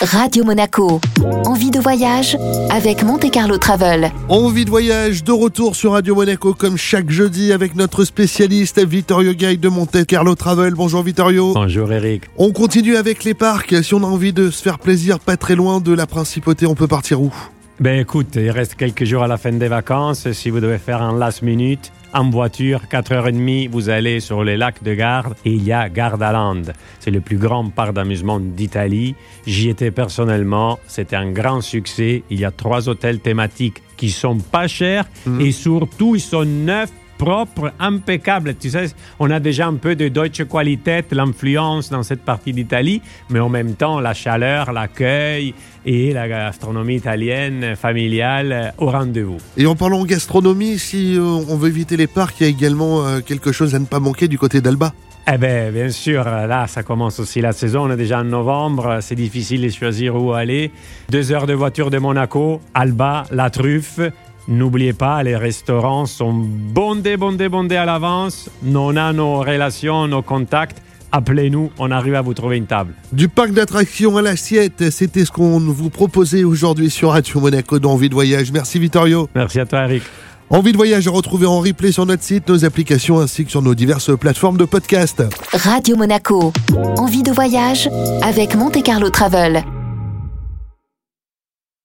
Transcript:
Radio Monaco. Envie de voyage avec Monte Carlo Travel. Envie de voyage de retour sur Radio Monaco comme chaque jeudi avec notre spécialiste Vittorio Gay de Monte Carlo Travel. Bonjour Vittorio. Bonjour Eric. On continue avec les parcs. Si on a envie de se faire plaisir pas très loin de la principauté, on peut partir où? Ben écoute, il reste quelques jours à la fin des vacances. Si vous devez faire un last minute, en voiture, 4h30, vous allez sur les lacs de Garde et il y a Gardaland. C'est le plus grand parc d'amusement d'Italie. J'y étais personnellement. C'était un grand succès. Il y a trois hôtels thématiques qui sont pas chers et surtout ils sont neufs propre, impeccable. Tu sais, on a déjà un peu de Deutsche Qualität, l'influence dans cette partie d'Italie, mais en même temps, la chaleur, l'accueil et la gastronomie italienne familiale au rendez-vous. Et en parlant gastronomie, si euh, on veut éviter les parcs, il y a également euh, quelque chose à ne pas manquer du côté d'Alba. Eh bien, bien sûr, là, ça commence aussi la saison. On est déjà en novembre. C'est difficile de choisir où aller. Deux heures de voiture de Monaco, Alba, la truffe, N'oubliez pas, les restaurants sont bondés, bondés, bondés à l'avance. On a nos relations, nos contacts. Appelez-nous, on arrive à vous trouver une table. Du parc d'attractions à l'assiette, c'était ce qu'on vous proposait aujourd'hui sur Radio Monaco d'Envie de Voyage. Merci Vittorio. Merci à toi Eric. Envie de voyage à retrouver en replay sur notre site, nos applications ainsi que sur nos diverses plateformes de podcast. Radio Monaco. Envie de voyage avec Monte Carlo Travel.